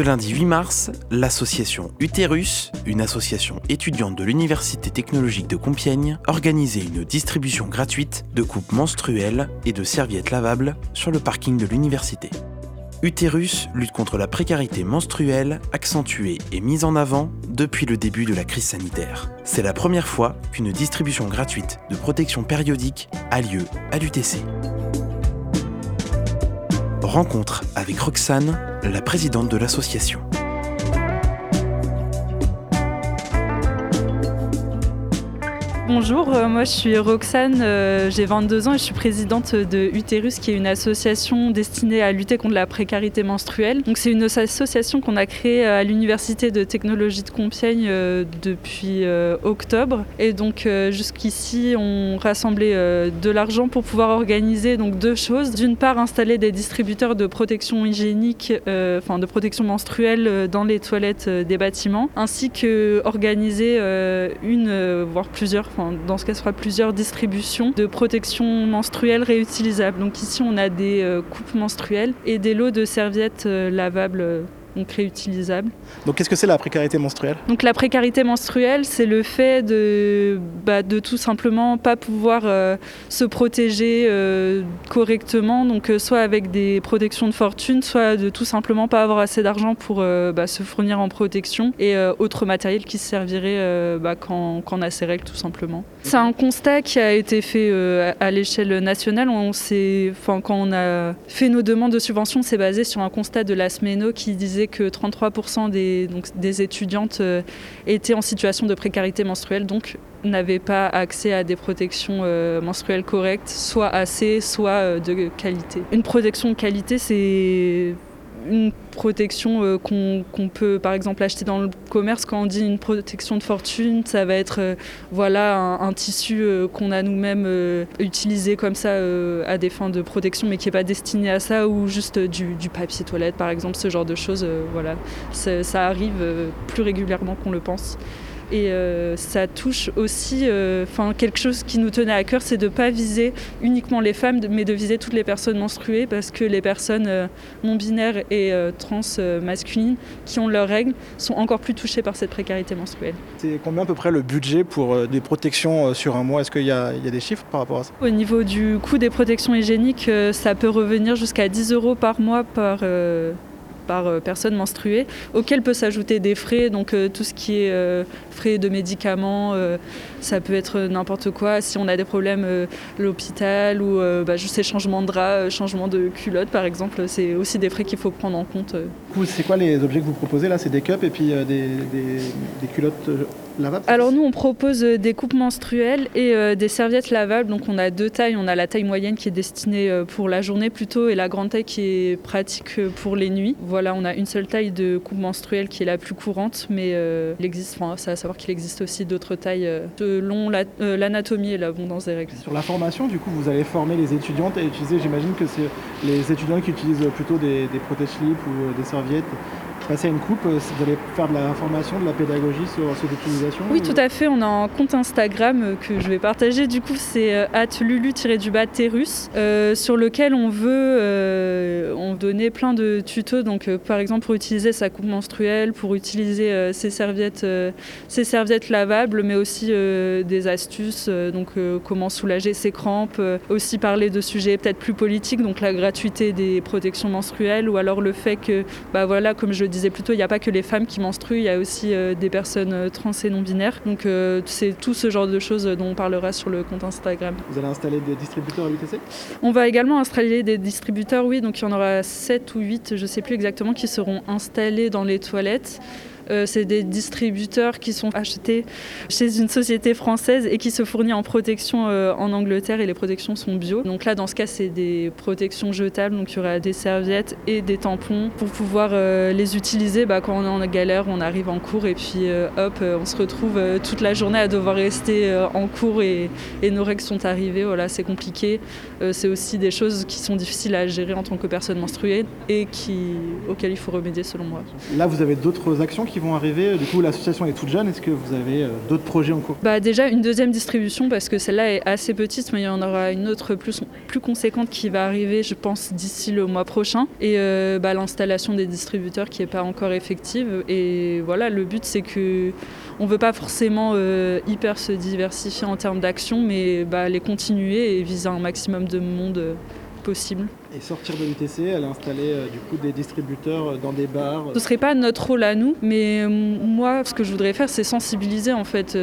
Ce lundi 8 mars, l'association Utérus, une association étudiante de l'Université technologique de Compiègne, organisait une distribution gratuite de coupes menstruelles et de serviettes lavables sur le parking de l'université. Utérus lutte contre la précarité menstruelle accentuée et mise en avant depuis le début de la crise sanitaire. C'est la première fois qu'une distribution gratuite de protection périodique a lieu à l'UTC. Rencontre avec Roxane, la présidente de l'association. Bonjour, euh, moi je suis Roxane, euh, j'ai 22 ans et je suis présidente de Utérus qui est une association destinée à lutter contre la précarité menstruelle. C'est une association qu'on a créée à l'université de technologie de Compiègne euh, depuis octobre et donc jusqu'ici on rassemblait de l'argent pour pouvoir organiser donc deux choses. D'une part installer des distributeurs de protection hygiénique, enfin de protection menstruelle dans les toilettes des bâtiments, ainsi que organiser une voire plusieurs dans ce cas, ce sera plusieurs distributions de protection menstruelle réutilisables. Donc ici, on a des euh, coupes menstruelles et des lots de serviettes euh, lavables euh, donc réutilisables. Donc qu'est-ce que c'est la précarité menstruelle? Donc la précarité menstruelle, c'est le fait de, bah, de tout simplement pas pouvoir euh, se protéger euh, correctement, donc euh, soit avec des protections de fortune, soit de tout simplement pas avoir assez d'argent pour bah, se fournir en protection et autre matériel qui servirait bah, quand, quand, on a ses règles tout simplement. C'est un constat qui a été fait à l'échelle nationale. On quand on a fait nos demandes de subvention, c'est basé sur un constat de la SMENO qui disait que 33% des, des étudiantes euh, étaient en situation de précarité menstruelle, donc n'avaient pas accès à des protections euh, menstruelles correctes, soit assez, soit euh, de qualité. Une protection de qualité, c'est une protection euh, qu'on peut par exemple acheter dans le commerce. Quand on dit une protection de fortune, ça va être euh, voilà, un, tissu euh, qu'on a nous-mêmes utilisé comme ça à des fins de protection, mais qui n'est pas destiné à ça, ou juste du, papier toilette par exemple, ce genre de choses. voilà. ça arrive plus régulièrement qu'on le pense. Et euh, ça touche aussi, euh, enfin quelque chose qui nous tenait à cœur, c'est de ne pas viser uniquement les femmes, mais de viser toutes les personnes menstruées, parce que les personnes euh, non binaires et trans masculines qui ont leurs règles sont encore plus touchées par cette précarité menstruelle. C'est combien à peu près le budget pour des protections sur un mois? Est-ce qu'il y, y, a des chiffres par rapport à ça? Au niveau du coût des protections hygiéniques, ça peut revenir jusqu'à 10 euros par mois par par euh, personne menstruée, auquel peut s'ajouter des frais, donc euh, tout ce qui est euh, frais de médicaments, ça peut être n'importe quoi. Si on a des problèmes, l'hôpital ou bah, juste les changements de drap, changement de culotte par exemple, c'est aussi des frais qu'il faut prendre en compte. C'est quoi les objets que vous proposez là? C'est des cups et puis des culottes alors nous, on propose euh, des coupes menstruelles et euh, des serviettes lavables. Donc on a deux tailles. On a la taille moyenne qui est destinée euh, pour la journée plutôt et la grande taille qui est pratique pour les nuits. Voilà, on a une seule taille de coupe menstruelle qui est la plus courante, mais il existe, enfin, ça à savoir qu'il existe aussi d'autres tailles selon l'anatomie et l'abondance des règles. Sur la formation, du coup, vous allez former les étudiantes à utiliser, j'imagine que c'est les étudiants qui utilisent plutôt des, des protège-slips ou des serviettes passer à une coupe, euh, vous allez faire de la formation, de la pédagogie sur cette utilisation Oui, tout à fait. On a un compte Instagram euh, que je vais partager. Du coup, c'est euh, lulu-du-bas terus, sur lequel on veut on donner plein de tutos. Donc, par exemple, pour utiliser sa coupe menstruelle, pour utiliser ses serviettes, ses serviettes lavables, mais aussi des astuces. donc, comment soulager ses crampes, aussi parler de sujets peut-être plus politiques, donc la gratuité des protections menstruelles, ou alors le fait que, bah voilà, comme je disais disais plutôt, il n'y a pas que les femmes qui menstruent, il y a aussi euh, des personnes euh, trans et non binaires. Donc euh, c'est tout ce genre de choses dont on parlera sur le compte Instagram. Vous allez installer des distributeurs à l'UTC On va également installer des distributeurs, oui. Donc il y en aura 7 ou 8, je ne sais plus exactement, qui seront installés dans les toilettes. Euh, c'est des distributeurs qui sont achetés chez une société française et qui se fournit en protection euh, en Angleterre et les protections sont bio. Donc là, dans ce cas, c'est des protections jetables. Donc il y aura des serviettes et des tampons pour pouvoir euh, les utiliser bah, quand on est en galère, on arrive en cours et puis hop, on se retrouve toute la journée à devoir rester en cours et, nos règles sont arrivées. Voilà, c'est compliqué. c'est aussi des choses qui sont difficiles à gérer en tant que personne menstruée et qui, auxquelles il faut remédier selon moi. Là, vous avez d'autres actions qui vont arriver. Du coup, l'association est toute jeune. Est-ce que vous avez d'autres projets en cours? Bah, Déjà, une deuxième distribution parce que celle-là est assez petite, mais il y en aura une autre plus, plus conséquente qui va arriver, je pense, d'ici le mois prochain. Et bah, l'installation des distributeurs qui n'est pas encore effective. Et voilà, le but, c'est que on ne veut pas forcément hyper se diversifier en termes d'action, mais bah, les continuer et viser un maximum de monde possible. Et sortir de l'UTC, aller installer euh, du coup des distributeurs euh, dans des bars. Ce serait pas notre rôle à nous, mais euh, moi, ce que je voudrais faire, c'est sensibiliser en fait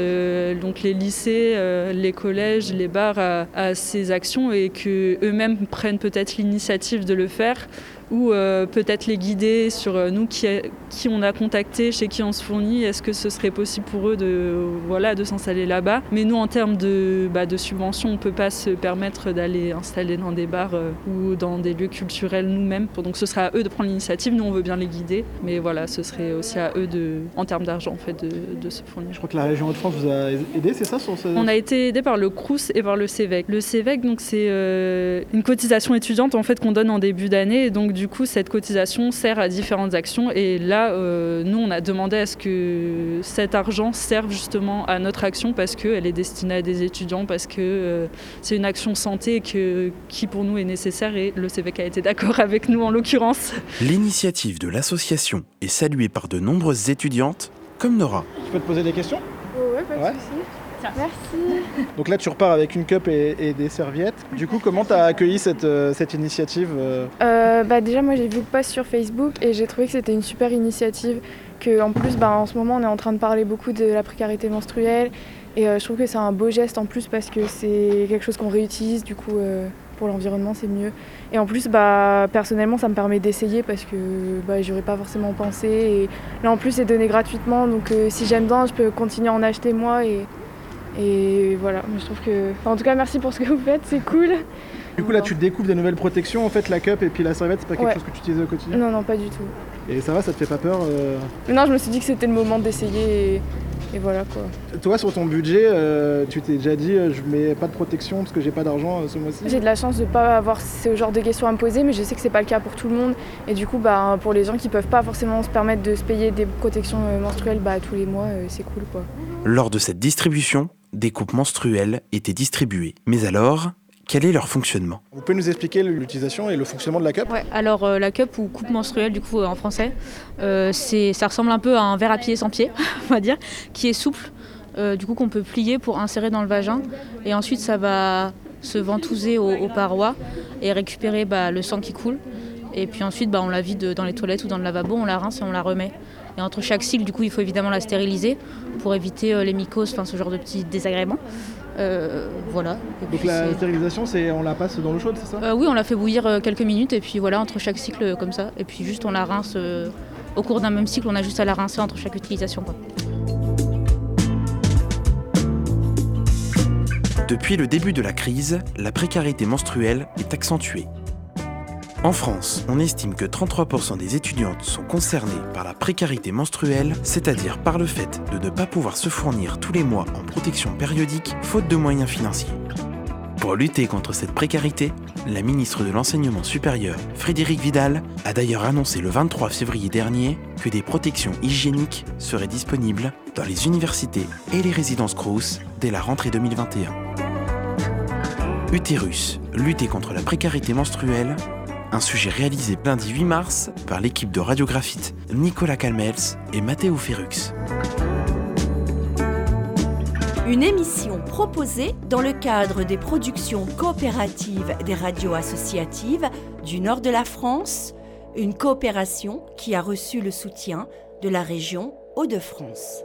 donc les lycées, les collèges, les bars à, à ces actions et que eux-mêmes prennent peut-être l'initiative de le faire ou euh, peut-être les guider sur euh, nous qui, qui, on a contacté, chez qui on se fournit, est-ce que ce serait possible pour eux de, voilà, de s'installer là-bas? Mais nous, en termes de, bah, de subventions, on ne peut pas se permettre d'aller installer dans des bars euh, ou dans des lieux culturels nous-mêmes. Donc ce sera à eux de prendre l'initiative, nous on veut bien les guider, mais voilà, ce serait aussi à eux, de, en termes d'argent, en fait, de, de, se fournir. Je crois que la région Hauts-de-France vous a aidé, c'est ça sur ce... On a été aidé par le CRUS et par le CEVEC. Le CEVEC, donc c'est une cotisation étudiante en fait qu'on donne en début d'année, donc du coup, cette cotisation sert à différentes actions. Et là, euh, nous, on a demandé à ce que cet argent serve justement à notre action parce qu'elle est destinée à des étudiants, parce que euh, c'est une action santé que, qui pour nous est nécessaire et le CVK a été d'accord avec nous en l'occurrence. L'initiative de l'association est saluée par de nombreuses étudiantes comme Nora. Je peux te poser des questions? Oui, pas de Merci. Donc là, tu repars avec une cup et, des serviettes. Du coup, comment tu as accueilli cette, euh, cette initiative euh euh, bah Déjà, moi, j'ai vu le post sur Facebook et j'ai trouvé que c'était une super initiative. Que, en plus, bah, en ce moment, on est en train de parler beaucoup de la précarité menstruelle. Et je trouve que c'est un beau geste en plus parce que c'est quelque chose qu'on réutilise. Du coup, pour l'environnement, c'est mieux. Et en plus, bah, personnellement, ça me permet d'essayer parce que bah, j'aurais pas forcément pensé. Et là, en plus, c'est donné gratuitement. Donc, si j'aime bien, je peux continuer à en acheter moi. Et, et voilà, je trouve que. en tout cas, merci pour ce que vous faites, c'est cool. Du coup, là, tu découvres des nouvelles protections, en fait, la cup et puis la serviette, c'est pas quelque chose que tu utilises au quotidien Non, non, pas du tout. Et ça va, ça te fait pas peur euh Non, je me suis dit que c'était le moment d'essayer et... voilà quoi. Toi, sur ton budget, euh, tu t'es déjà dit, euh, je mets pas de protection parce que j'ai pas d'argent ce mois-ci J'ai de la chance de pas avoir ce genre de questions à me poser, mais je sais que c'est pas le cas pour tout le monde. Et du coup, bah, pour les gens qui peuvent pas forcément se permettre de se payer des protections menstruelles bah, tous les mois, c'est cool quoi. Lors de cette distribution, des coupes menstruelles étaient distribuées. Mais alors, quel est leur fonctionnement? Vous pouvez nous expliquer l'utilisation et le fonctionnement de la cup? Ouais, Alors euh, la cup ou coupe menstruelle du coup euh, en français, euh, ça ressemble un peu à un verre à pied sans pied, on va dire, qui est souple, du coup qu'on peut plier pour insérer dans le vagin et ensuite ça va se ventouser aux, parois et récupérer bah, le sang qui coule. Et puis ensuite, bah, on la vide dans les toilettes ou dans le lavabo, on la rince et on la remet. Et entre chaque cycle, du coup, il faut évidemment la stériliser pour éviter euh, les mycoses, enfin ce genre de petits désagréments. Euh, voilà. Donc la stérilisation, c'est on la passe dans l'eau chaude, c'est ça? Euh, Oui, on la fait bouillir quelques minutes et puis voilà, entre chaque cycle comme ça. Et puis juste on la rince au cours d'un même cycle, on a juste à la rincer entre chaque utilisation. Depuis le début de la crise, la précarité menstruelle est accentuée. En France, on estime que 33% des étudiantes sont concernées par la précarité menstruelle, c'est-à-dire par le fait de ne pas pouvoir se fournir tous les mois en protection périodique faute de moyens financiers. Pour lutter contre cette précarité, la ministre de l'Enseignement supérieur, Frédéric Vidal, a d'ailleurs annoncé le 23 février dernier que des protections hygiéniques seraient disponibles dans les universités et les résidences Crous dès la rentrée 2021. Utérus, lutter contre la précarité menstruelle, un sujet réalisé lundi 8 mars par l'équipe de Radiographite Nicolas Calmels et Mathéo Ferrux. Une émission proposée dans le cadre des productions coopératives des radios associatives du nord de la France, une coopération qui a reçu le soutien de la région Hauts-de-France.